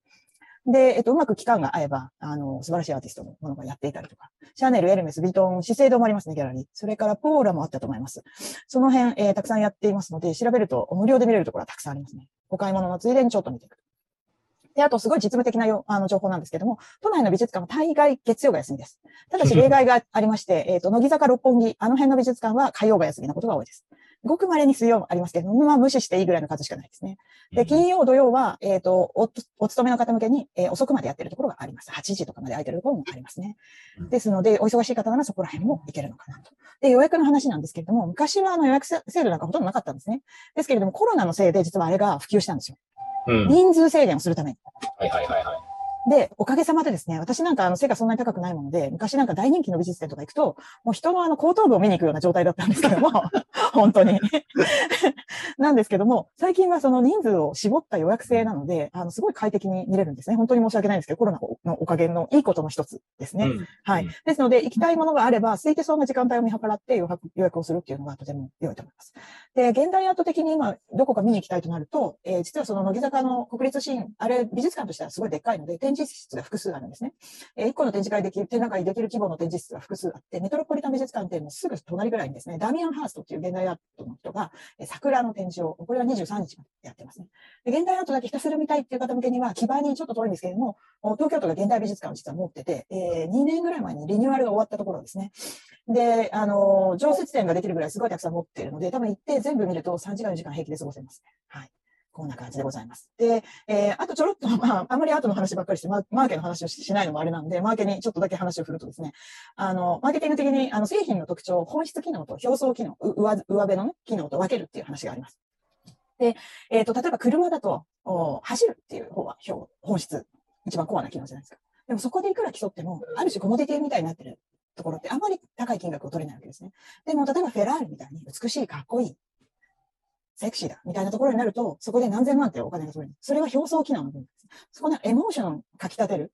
で、えっと、うまく期間が合えば、あの、素晴らしいアーティストのものがやっていたりとか、シャネル、エルメス、ビトン、資生堂もありますね、ギャラリー。それからポーラもあったと思います。その辺、えーたくさんやっていますので、調べると無料で見れるところはたくさんありますね。お買い物のついでにちょっと見ていく。で、あと、すごい実務的なよあの情報なんですけども、都内の美術館は大概月曜が休みです。ただし例外がありまして、えっと、乃木坂六本木、あの辺の美術館は火曜が休みなことが多いです。ごく稀に水曜もありますけども、まあ無視していいぐらいの数しかないですね。で、金曜、土曜は、えっ、と、お、お勤めの方向けに、えー遅くまでやってるところがあります。8時とかまで空いてるところもありますねうん。ですので、お忙しい方ならそこら辺も行けるのかなと。で、予約の話なんですけれども、昔はあの予約制度なんかほとんどなかったんですね。ですけれども、コロナのせいで実はあれが普及したんですよ。うん。人数制限をするために。はいはいはいはい。で、おかげさまでですね、私なんかあの背がそんなに高くないもので、昔なんか大人気の美術展とか行くと、もう人のあの後頭部を見に行くような状態だったんですけども、本当に。なんですけども、最近はその人数を絞った予約制なので、あの、すごい快適に見れるんですね。本当に申し訳ないんですけど、コロナのおかげのいいことの一つですね。うんはいうん。ですので、行きたいものがあれば、空いてそうな時間帯を見計らって予約予約をするっていうのがとても良いと思います。で、現代アート的に今、どこか見に行きたいとなると、えー実はその乃木坂の国立シーン、あれ、美術館としてはすごいでっかいので、展示室が複数あるんですね。えー、1個の展示会できる、展覧会できる規模の展示室が複数あって、メトロポリタン美術館っていうのもすぐ隣ぐらいにですね、ダミアン・ハーストっていう現代アートの人が、えー桜の展示を、これは23日までやってますね。で現代アートだけひたすら見たいっていう方向けには、基盤にちょっと遠いんですけれども、東京都が現代美術館を実は持ってて、えー2年ぐらい前にリニューアルが終わったところですね。で、あのー常設展ができるぐらいすごいたくさん持ってるので、多分行って全部見ると3時間4時間平気で過ごせます。はい。こんな感じでございます。で、えーあとちょろっと、まあ、あまりアートの話ばっかりして、マーケの話をしないのもあれなんで、マーケにちょっとだけ話を振るとですね、あの、マーケティング的に、あの、製品の特徴を本質機能と表層機能、上、上辺のね、機能と分けるっていう話があります。で、えっ、と、例えば車だと、走るっていう方は表、本質、一番コアな機能じゃないですか。でもそこでいくら競っても、ある種コモディティみたいになってるところってあまり高い金額を取れないわけですね。でも、例えばフェラーリみたいに美しい、かっこいい、セクシーだ、みたいなところになると、そこで何千万ってお金が取れる。それは表層機能の部分です。そこのエモーションをかき立てる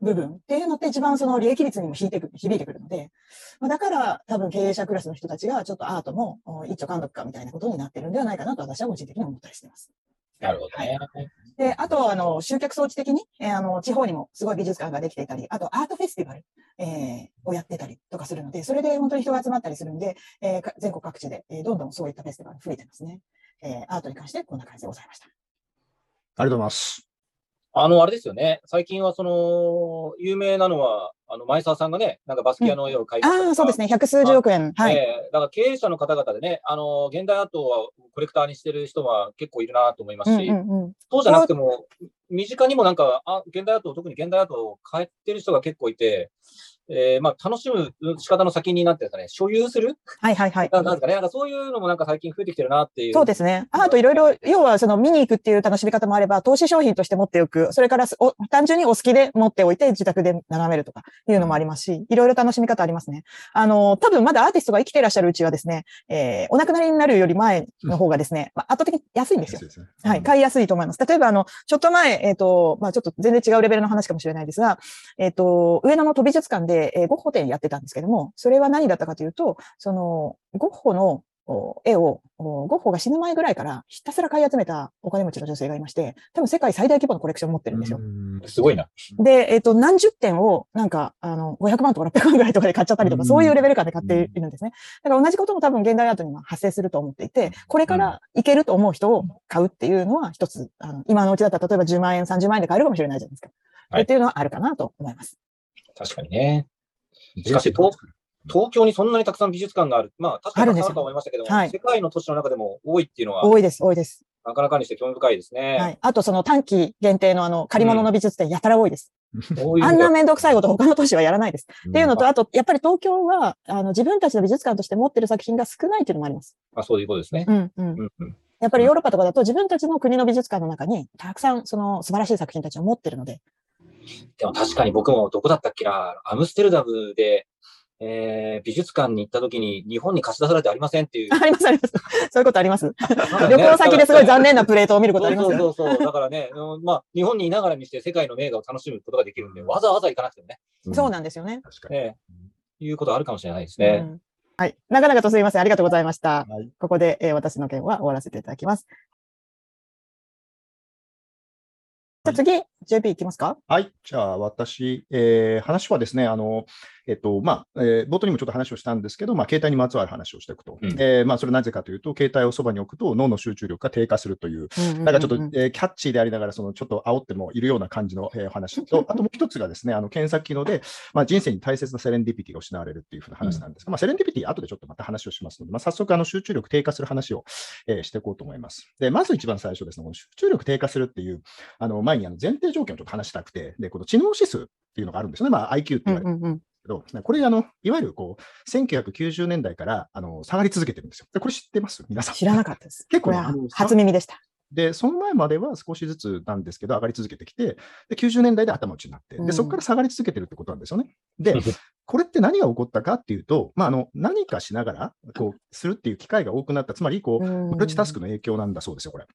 部分っていうのって一番その利益率にも引いてくる響いてくるので、まあ、だから多分経営者クラスの人たちがちょっとアートも一丁監督かみたいなことになってるんではないかなと私は個人的に思ったりしています。なるほどね。で、あと、あの、集客装置的に、えーあの、地方にもすごい美術館ができていたり、あと、アートフェスティバル、えーをやってたりとかするので、それで本当に人が集まったりするんで、えーか全国各地で、えーどんどんそういったフェスティバル増えてますね。えーアートに関してこんな感じでございました。ありがとうございます。あの、あれですよね。最近はその、有名なのは、あの、前澤さんがね、なんかバスキアの絵を描いたりとかああ、そうですね。百数十億円。はい。ええだから経営者の方々でね、あの、現代アートはコレクターにしてる人は結構いるなと思いますし、うんうんうん。そうじゃなくても、身近にもなんか、あ現代アートを、特に現代アートを変えてる人が結構いて、えーまあ、楽しむ仕方の先になってですかね、所有する？はいはいはい。ななんですかね、なんかそういうのもなんか最近増えてきてるなっていう。そうですね。あといろいろ、要はその見に行くっていう楽しみ方もあれば、投資商品として持っておく。それからすお単純にお好きで持っておいて自宅で眺めるとかいうのもありますし、いろいろ楽しみ方ありますね。あの、多分まだアーティストが生きていらっしゃるうちはですね、えーお亡くなりになるより前の方がですね、まあ、圧倒的に安いんですよ。ですねはい、買いやすいと思います。例えば、あの、ちょっと前、えっ、と、まあ、ちょっと全然違うレベルの話かもしれないですが、えっ、と、上野の都美術館で、えーゴッホ展やってたんですけども、それは何だったかというと、その、ゴッホのお絵を、おゴッホが死ぬ前ぐらいからひたすら買い集めたお金持ちの女性がいまして、多分世界最大規模のコレクションを持ってるんですよ。うんすごいな。で、えっ、と、何十点を、なんか、あの、500万とか600万ぐらいとかで買っちゃったりとか、うんそういうレベル感で買っているんですね。だから同じことも多分現代アートには発生すると思っていて、これからいけると思う人を買うっていうのは一つ、あの、今のうちだったら例えば10万円、30万円で買えるかもしれないじゃないですか。はいっていうのはあるかなと思います。確かにね。しかし東東京にそんなにたくさん美術館がある。まあ、確かあるんですよにあると思いましたけども、はい世界の都市の中でも多いっていうのは、多いです、多いです。なかなかにして興味深いですね。はい。あとその短期限定のあの、借り物の美術展やたら多いです。多いあんなめんどくさいこと他の都市はやらないです。っっていうのと、あと、やっぱり東京は、あの、自分たちの美術館として持ってる作品が少ないっていうのもあります。まあ、そういうことですね。うん、うん。うんうんやっぱりヨーロッパとかだと自分たちの国の美術館の中にたくさんその素晴らしい作品たちを持ってるので。でも確かに僕もどこだったっけな、アムステルダムで、えー美術館に行った時に日本に貸し出されてありませんっていう。ありますあります。そういうことあります。ね旅行先ですごい残念なプレートを見ることありますよ。そうそうそうそう。だからね、うんまあ、日本にいながらにして世界の名画を楽しむことができるんで、わざわざ行かなくてもね、そうなんですよね。確かに。ええいうことあるかもしれないですね。うんはい。長々とすいません。ありがとうございました。はいここで、えー私の件は終わらせていただきます。じゃあ次、JP いきますか？はい。じゃあ、私、えー話はですね、あの、えっと、まあ、えー冒頭にもちょっと話をしたんですけど、まあ、携帯にまつわる話をしていくと。うんえーまあ、それなぜかというと、携帯をそばに置くと脳の集中力が低下するという、なんかちょっと、えーキャッチーでありながら、そのちょっと煽ってもいるような感じの、えーお話と、あともう一つがですね、あの検索機能で、まあ、人生に大切なセレンディピティが失われるっていうふうな話なんですが、まあ、セレンディピティ、後でちょっとまた話をしますので、まあ、早速、あの集中力低下する話を、えーしていこうと思います。で、まず一番最初ですね、この集中力低下するっていう、あの前にあの前提条件をちょっと話したくて、で、この知能指数っていうのがあるんですよね、まあ、IQ ってうん言われる。うんうん。けど、これあの、いわゆるこう1990年代からあの下がり続けてるんですよ。でこれ知ってます？皆さん。知らなかったです。結構ね初耳でした。で、その前までは少しずつなんですけど、上がり続けてきて、で90年代で頭打ちになって、うんでそこから下がり続けてるってことなんですよね。で、これって何が起こったかっていうと、まあ、あの何かしながらこうするっていう機会が多くなった、つまりこう、マルチタスクの影響なんだそうですよ、これ。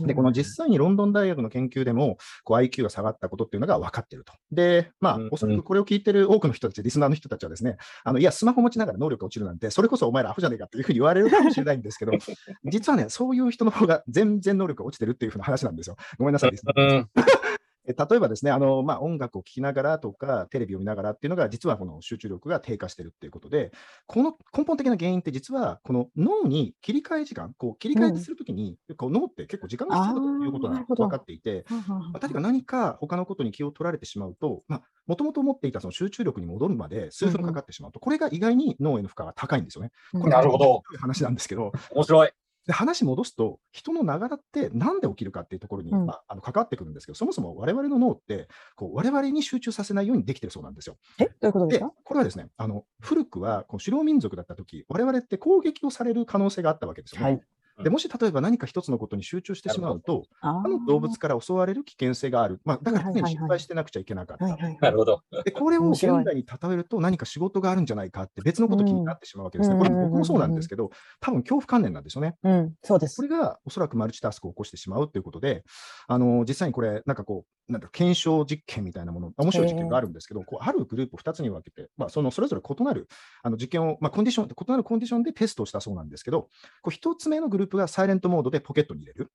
で、この実際にロンドン大学の研究でも、こう IQ が下がったことっていうのが分かっていると。で、まあうん、おそらくこれを聞いてる多くの人たち、リスナーの人たちはですね、あのいや、スマホ持ちながら能力が落ちるなんて、それこそお前らアホじゃねえかっていうふうに言われるかもしれないんですけど、実はね、そういう人の方が全然能力が落ちてるっていうふうな話なんですよ。ごめんなさい、リスナーの皆さんえ例えばですね、あのまあ、音楽を聴きながらとか、テレビを見ながらっていうのが、実はこの集中力が低下してるっていうことで、この根本的な原因って、実はこの脳に切り替え時間、こう切り替えするときに、こう脳って結構時間が必要だということが分かっていて、まあ、例えば何か他のことに気を取られてしまうと、もともと持っていたその集中力に戻るまで数分かかってしまうと、これが意外に脳への負荷が高いんですよね。これなるほど。話なんですけど、面白い。で話戻すと、人のながらってなんで起きるかっていうところに、うんまあ、あの関わってくるんですけど、そもそも我々の脳ってこう、我々に集中させないようにできてるそうなんですよ。えどういうことですでか、これはですね、あの古くはこう狩猟民族だったとき、我々って攻撃をされる可能性があったわけですよね。はいでもし例えば何か一つのことに集中してしまうと、あ他の動物から襲われる危険性がある。まあ、だから常にはいはいはい心配してなくちゃいけなかった。なるほど。でこれを現代に例えると何か仕事があるんじゃないかって別のこと気になってしまうわけですね。これ僕もそうなんですけど、多分恐怖観念なんですよね。うん、そうですこ。れがおそらくマルチタスクを起こしてしまうということで、あの実際にこれ、なんかこう、なんだ検証実験みたいなもの、面白い実験があるんですけど、こうあるグループを2つに分けて、まあ、そのそれぞれ異なるあの実験を、まあ、コンディション、異なるコンディションでテストをしたそうなんですけど、こう1つ目のグループがサイレントモードでポケットに入れる。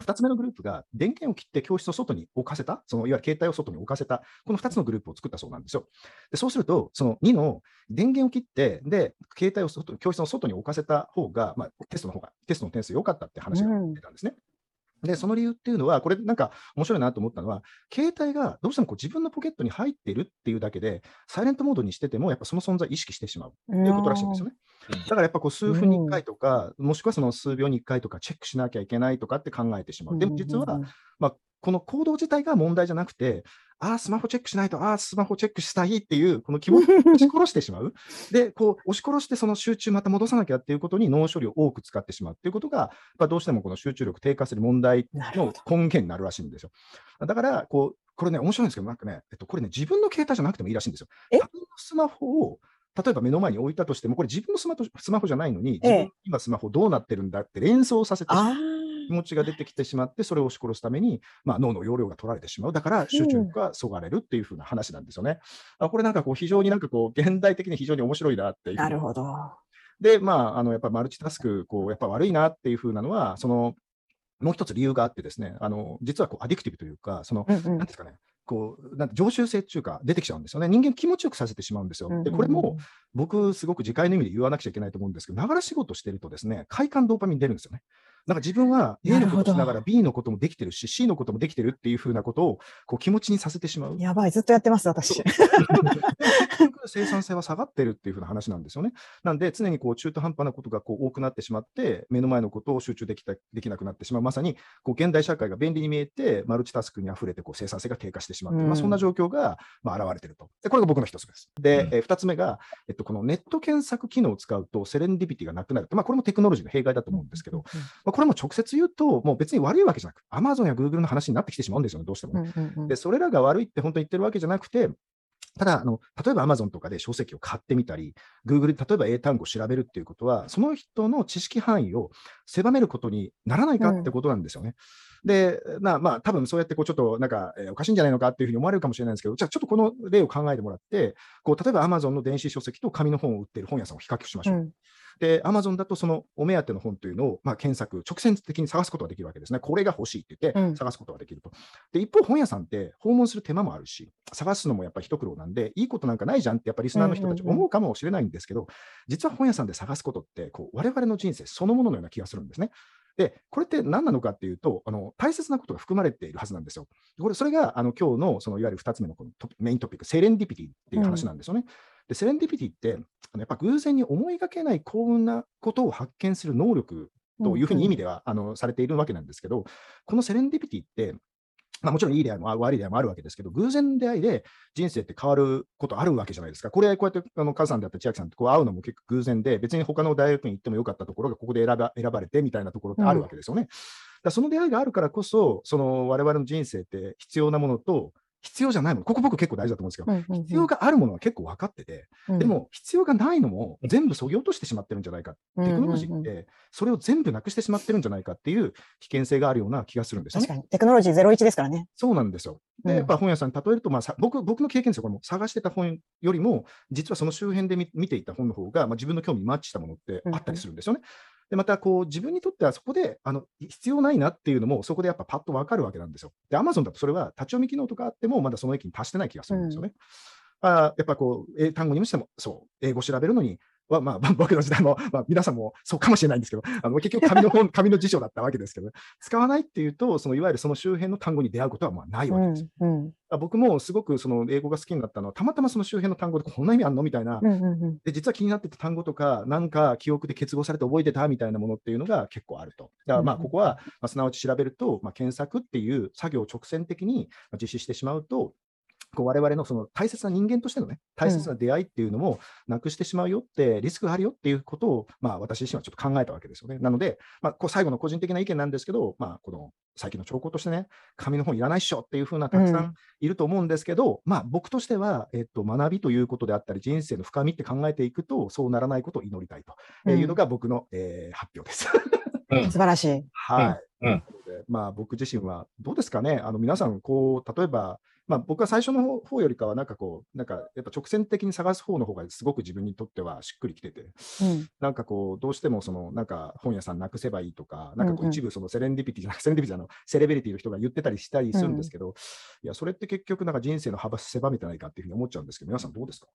2つ目のグループが電源を切って教室の外に置かせた、そのいわゆる携帯を外に置かせた、この2つのグループを作ったそうなんですよ。でそうすると、その2の電源を切って、で、携帯を外教室の外に置かせた方が、まあ、テストの方が、テストの点数良かったって話が出たんですね。で、その理由っていうのは、これなんか面白いなと思ったのは、携帯がどうしてもこう自分のポケットに入っているっていうだけで、サイレントモードにしてても、やっぱその存在意識してしまうっていうことらしいんですよね。だからやっぱこう数分に1回とか、もしくはその数秒に1回とかチェックしなきゃいけないとかって考えてしまう。でも実は、まあ、この行動自体が問題じゃなくて、ああ、スマホチェックしないと、ああ、スマホチェックしたいっていう、この気持ちを 押し殺してしまう。で、こう、押し殺してその集中また戻さなきゃっていうことに脳処理を多く使ってしまうっていうことが、まあ、どうしてもこの集中力低下する問題の根源になるらしいんですよ。だから、こう、これね、面白いんですけど、なんかね、えっと、これね、自分の携帯じゃなくてもいいらしいんですよ。他人のスマホを例えば目の前に置いたとしても、これ自分のスマスマホじゃないのに、自分今スマホどうなってるんだって連想させて気持ちが出てきてしまって、それを押し殺すために、まあ、脳の容量が取られてしまう。だから集中力がそがれるっていうふうな話なんですよね。あこれなんかこう非常になんかこう現代的に非常に面白いなっていう。なるほど。で、まあ、あのやっぱマルチタスク、こうやっぱ悪いなっていうふうなのは、そのもう一つ理由があってですね、あの実はこうアディクティブというか、その、うんうん、なんですかね、こう、なん常習性っていうか、出てきちゃうんですよね。人間気持ちよくさせてしまうんですよ。で、これも、僕、すごく自戒の意味で言わなくちゃいけないと思うんですけど、ながら仕事してるとですね、快感ドーパミン出るんですよね。なんか自分は A のことしながら B のこともできてるし、C のこともできてるっていうふうなことをこう気持ちにさせてしまう。やばい、ずっとやってます、私。生産性は下がってるっていうふうな話なんですよね。なんで、常にこう中途半端なことがこう多くなってしまって、目の前のことを集中できたできなくなってしまう。まさにこう現代社会が便利に見えて、マルチタスクに溢れてこう生産性が低下してしまう、うん、まあ、そんな状況がまあ現れてると。で、これが僕の一つです。で、うん、え2つ目が、えっと、このネット検索機能を使うとセレンディピティがなくなる。まあ、これもテクノロジーの弊害だと思うんですけど、まあ、これも直接言うと、もう別に悪いわけじゃなく、アマゾンやグーグルの話になってきてしまうんですよね、どうしても。で、それらが悪いって本当に言ってるわけじゃなくて、ただあの、例えば Amazon とかで書籍を買ってみたり、Google で例えば英単語を調べるっていうことは、その人の知識範囲を狭めることにならないかってことなんですよね。うん、で、まあ、まあ、多分そうやってこうちょっとなんか、えー、おかしいんじゃないのかっていうふうに思われるかもしれないんですけど、じゃあちょっとこの例を考えてもらって、こう例えば Amazon の電子書籍と紙の本を売っている本屋さんを比較しましょう。うんで、アマゾンだとそのお目当ての本というのを、まあ、検索、直線的に探すことができるわけですね。これが欲しいって言って探すことができると。うん、で、一方、本屋さんって訪問する手間もあるし、探すのもやっぱり一苦労なんで、いいことなんかないじゃんってやっぱりリスナーの人たち思うかもしれないんですけど、実は本屋さんで探すことって、こう我々の人生そのもののような気がするんですね。で、これって何なのかっていうと、あの大切なことが含まれているはずなんですよ。これそれがあの今日のそのいわゆる2つ目のこのメイントピック、セレンディピティっていう話なんですよね。うんで、セレンディピティって、あのやっぱ偶然に思いがけない幸運なことを発見する能力というふうに意味では、あのされているわけなんですけど、このセレンディピティって、まあ、もちろんいい出会いも悪い出会いもあるわけですけど、偶然出会いで人生って変わることあるわけじゃないですか。これ、こうやって、あの、カズさんであった千秋さんとこう会うのも結構偶然で、別に他の大学に行ってもよかったところがここで選ば選ばれてみたいなところってあるわけですよね。うん、だその出会いがあるからこそ、その我々の人生って必要なものと、必要じゃないもの、ここ僕結構大事だと思うんですけど、うんうんうん、必要があるものは結構分かってて、うん、でも必要がないのも全部そぎ落としてしまってるんじゃないか、うんうんうん、テクノロジーってそれを全部なくしてしまってるんじゃないかっていう危険性があるような気がするんですよ、ね、確かに、テクノロジー01ですからね。そうなんですよ。で、やっぱ本屋さんに例えると、まあ、僕僕の経験ですよ、これも。探してた本よりも、実はその周辺で見ていた本の方が、まあ、自分の興味にマッチしたものってあったりするんですよね。うんうんで、またこう自分にとってはそこであの必要ないなっていうのも、そこでやっぱパッと分かるわけなんですよ。で、Amazon だとそれは立ち読み機能とかあっても、まだその域に達してない気がするんですよね。うん、あやっぱこう、英単語にもしても、そう、英語調べるのに、は、まあ、僕の時代も、まあ、皆さんもそうかもしれないんですけど、あの結局紙の本、紙の辞書だったわけですけど、使わないっていうと、そのいわゆるその周辺の単語に出会うことはまあないわけです。うんうん、僕もすごくその英語が好きになったのは、たまたまその周辺の単語でこんな意味あんのみたいな、で、実は気になってた単語とか、なんか記憶で結合されて覚えてたみたいなものっていうのが結構あると。だからまあ、ここは、まあ、すなわち調べると、まあ、検索っていう作業を直線的に実施してしまうと、こう我々のその大切な人間としてのね、大切な出会いっていうのもなくしてしまうよって、リスクがあるよっていうことを、まあ、私自身はちょっと考えたわけですよね。なので、まあ、こう最後の個人的な意見なんですけど、まあ、この最近の兆候としてね、紙の本いらないっしょっていうふうなたくさんいると思うんですけど、うん、まあ、僕としては、えっと、学びということであったり、人生の深みって考えていくと、そうならないことを祈りたいというのが僕の、えー、発表です。うん、素晴らしい。はい。うん、まあ、僕自身はどうですかね、あの皆さん、こう例えば、まあ、僕は最初の方よりかは、なんかこう、なんかやっぱ直線的に探す方の方がすごく自分にとってはしっくりきてて、うん、なんかこう、どうしてもその、なんか本屋さんなくせばいいとか、なんかこう一部そのセレンディピティじゃなくセレンディピティのセレブリティの人が言ってたりしたりするんですけど、うん、いや、それって結局なんか人生の幅狭めてないかっていうふうに思っちゃうんですけど、皆さんどうですか？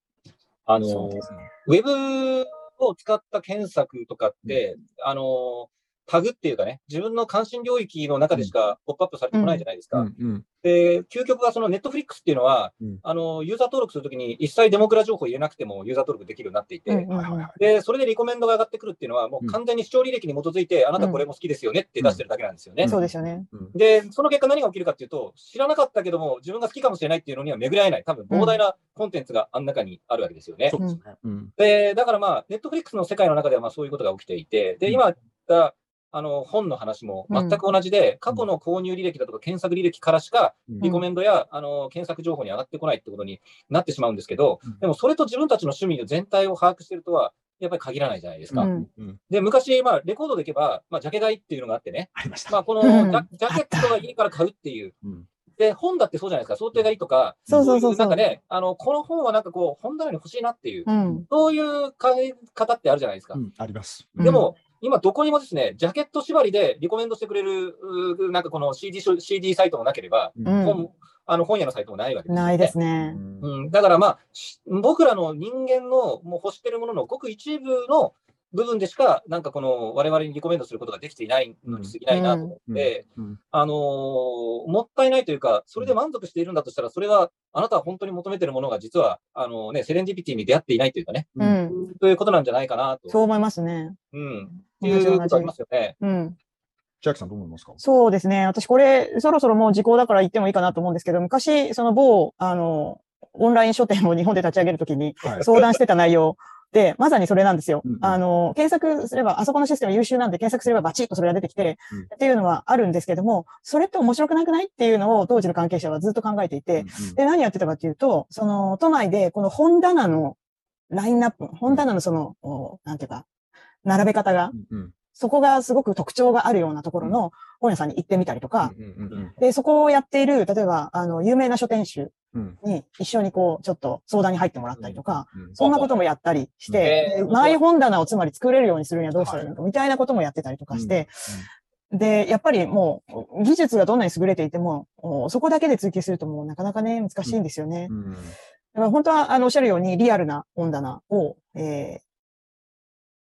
あの、ね、ウェブを使った検索とかって、うん、あの、タグっていうかね、自分の関心領域の中でしかポップアップされてこないじゃないですか。うんうんで、究極はそのネットフリックスっていうのは、うんあの、ユーザー登録するときに一切デモクラ情報入れなくてもユーザー登録できるようになっていて、うんうんはいはいはい。で、それでリコメンドが上がってくるっていうのは、もう完全に視聴履歴に基づいて、あなたこれも好きですよねって出してるだけなんですよね。そうですよね。うんで、その結果何が起きるかっていうと、知らなかったけども、自分が好きかもしれないっていうのには巡り合えない、多分膨大なコンテンツがあん中にあるわけですよね。そうですね。うんで、だからまあ、ネットフリックスの世界の中ではまあそういうことが起きていて、で、うん今言った、あの、本の話も全く同じで、過去の購入履歴だとか検索履歴からしか、うんリコメンドや、あの、検索情報に上がってこないってことになってしまうんですけどうん、でもそれと自分たちの趣味の全体を把握してるとは、やっぱり限らないじゃないですか。うんうんで、昔、まあ、レコードでいけば、まあ、ジャケ買いっていうのがあってね、ありました。まあ、このうんジャジャケットがいいから買うっていう。うんで、本だってそうじゃないですか。想定がいいとか、そうそうそうそういなんかね、あの、この本はなんかこう、本棚に欲しいなっていう、うん。そういう買い方ってあるじゃないですか。うんあります。うんでも、今どこにもですね、ジャケット縛りでリコメンドしてくれる、なんかこの CD, CD サイトもなければ、うん。あの本屋のサイトもないわけですよね、ないですね。うん、だからまあ、し僕らの人間のもう欲してるもののごく一部の部分でしか、なんかこの我々にリコメンドすることができていないのに過ぎないなと思って、うんあのーもったいないというか、それで満足しているんだとしたら、それはあなたは本当に求めているものが実は、あのね、セレンディピティに出会っていないというかね、ううんん。ということなんじゃないかなと。そう思いますね。うん。っていうことありますよね。うん。千秋さんどう思いますか？そうですね。私これ、そろそろもう時効だから言ってもいいかなと思うんですけど、昔、その某、あの、オンライン書店を日本で立ち上げるときにはい相談してた内容で、まさにそれなんですよ。うんうん。あの、検索すれば、あそこのシステム優秀なんで検索すればバチッとそれが出てきてうん、っていうのはあるんですけども、それって面白くなくないっていうのを当時の関係者はずっと考えていて、で、何やってたかっていうと、その、都内でこの本棚のラインナップ、本棚のその、おなんていうか、並べ方が、うんうん。そこがすごく特徴があるようなところの本屋さんに行ってみたりとか、うんうんうんで、そこをやっている、例えば、あの、有名な書店主うんに一緒にこう、ちょっと相談に入ってもらったりとか、うん。そんなこともやったりして、マイ本棚をつまり作れるようにするにはどうしたらいいのか、みたいなこともやってたりとかして、で、やっぱりもう、技術がどんなに優れていても、おそこだけで追求するともうなかなかね、難しいんですよね。本当は、あの、おっしゃるように、リアルな本棚を、えー、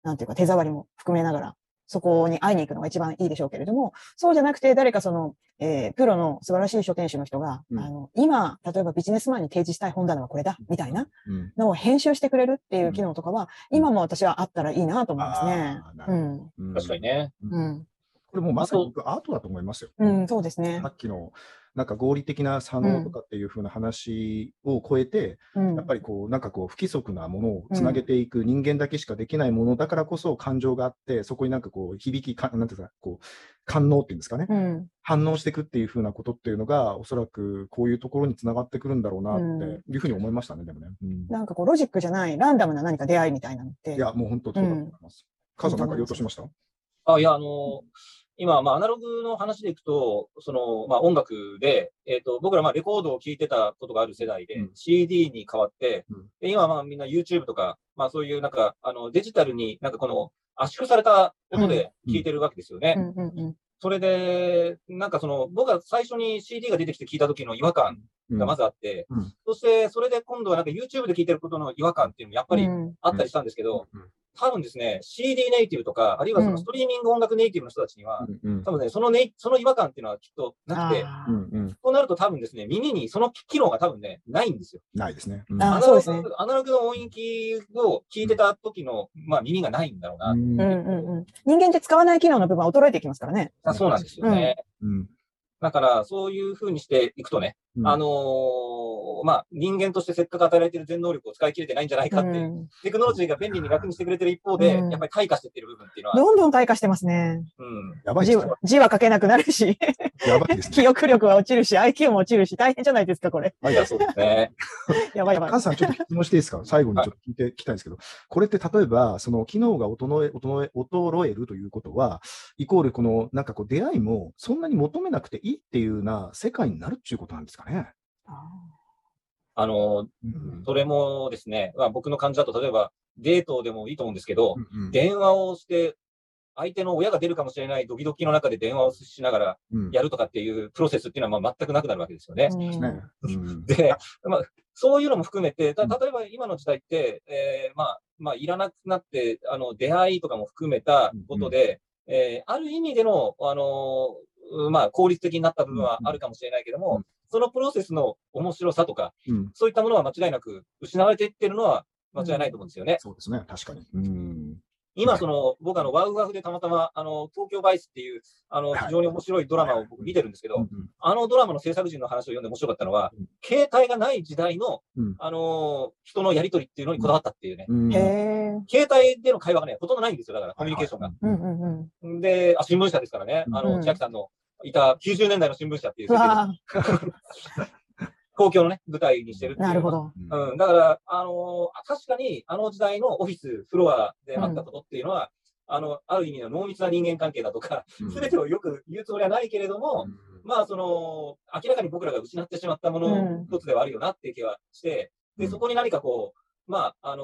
なんていうか、手触りも含めながら、そこに会いに行くのが一番いいでしょうけれども、そうじゃなくて、誰かその、えー、プロの素晴らしい書店主の人が、うんあの、今、例えばビジネスマンに提示したい本棚はこれだ、みたいなうんのを編集してくれるっていう機能とかは、今も私はあったらいいなと思いますねうん。うん確かにね。うん。これもうまさに僕アートだと思いますよ。うん、そうですねさ。っきのなんか合理的な左脳とかっていう風な話を超えて、うん。やっぱりこうなんかこう不規則なものをつなげていく人間だけしかできないものだからこそ感情があって、そこになんかこう響きか、なんていうか、こう感能っていうんですかね、うん。反応していくっていう風なことっていうのが、おそらくこういうところにつながってくるんだろうなっていうふうに思いましたね、でもね。うんなんかこう、ロジックじゃない、ランダムな何か出会いみたいなのって。いや、もう本当そうだと思います。母さんなんか言おうとしました？あ、いや、あの今、まあ、アナログの話でいくと、その、まあ、音楽で、えっ、と、僕ら、まあ、レコードを聴いてたことがある世代で、うん。CD に変わって、うん。で今、まあ、みんな YouTube とか、まあ、そういう、なんか、あの、デジタルになんかこの、圧縮された音で聴いてるわけですよね。うんうんうん。それで、なんかその、僕が最初に CD が出てきて聞いた時の違和感がまずあって、うん。そして、それで今度はなんか YouTube で聞いてることの違和感っていうのもやっぱりうん。あったりしたんですけど、うん多分ですね、CD ネイティブとか、あるいはそうのんストリーミング音楽ネイティブの人たちには、うんうん多分ね、そのね、その違和感っていうのはきっとなくて、となると多分ですね、耳にその機能が多分ね、ないんですよ。ないですね。うんアナロそうですねグ、アナログの音域を聞いてた時の、まあ耳がないんだろうな。うんうんうんうん。人間って使わない機能の部分は衰えていきますからね。あそうなんですよね。うんだから、そういうふうにしていくとね、うんあのーまあ、人間としてせっかく与えられている全能力を使い切れてないんじゃないかっていう、うんテクノロジーが便利に楽にしてくれてる一方で、うんやっぱり退化していってる部分っていうのは、どんどん退化してますね。うん、字やばいですねは。字は書けなくなるし、やばいですね。記憶力は落ちるし、IQ も落ちるし、大変じゃないですか、これ。いや、そうですね。やばいやばいカ。ズさん、ちょっと質問していいですか？最後にちょっと聞いて聞きたいんですけど、これって例えば、その機能が衰え衰え衰えるということは、イコール、このなんかこう出会いもそんなに求めなくていいっていうような世界になるっていうことなんですか？ね。あのーうん。それもですね、まあ、僕の感じだと、例えばデートでもいいと思うんですけど、うんうん。電話をして、相手の親が出るかもしれないドキドキの中で電話をしながらうん。やるとかっていうプロセスっていうのはまあ全くなくなるわけですよね。うん。で、まあ、そういうのも含めて、た例えば今の時代って、えーまあ、まあ、いらなくなって、あの、出会いとかも含めたことで、えーある意味での、あのーまあ、効率的になった部分はあるかもしれないけども、うんそのプロセスの面白さとか、うん。そういったものは間違いなく失われていってるのは間違いないと思うんですよね。そうですね。確かに。うん。今、その、僕あの、ワウワウでたまたま、あの、東京バイスっていう、あの、はい非常に面白いドラマを僕見てるんですけど、うんあのドラマの制作人の話を読んで面白かったのは、うん携帯がない時代の、うんあのー人のやりとりっていうのにこだわったっていうね。携帯での会話がね、ほとんどないんですよ。だから、コミュニケーションが。うんうんうん。で、あ、新聞社ですからね。あの、うん千秋さんのいた90年代の新聞社っていう公共のね、舞台にしてるっていう。なるほ。ど。うん。うん、だから、あのー確かに、あの時代のオフィス、フロアであったことっていうのは、あの、ある意味の濃密な人間関係だとか、うん。すべてをよく言うつもりはないけれども、まあ、その、明らかに僕らが失ってしまったもうん。の一つではあるよなっていう気はして、で、そこに何かこう、まあ、あの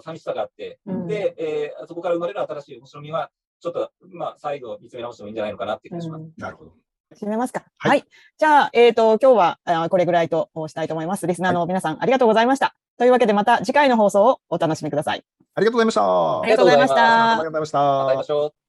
ー寂しさがあって、うん。で、えーそこから生まれる新しい面白みは、ちょっと、まあ、再度見つめ直してもいいんじゃないのかなっていう気がします。うんなるほど。締めますか。はいはい。じゃあ、えっ、と、今日はあこれぐらいとしたいと思います。リスナーの皆さん、ありがとうございました。というわけで、また次回の放送をお楽しみください。ありがとうございました。ありがとうございましたありがとうございました。また会いましょう。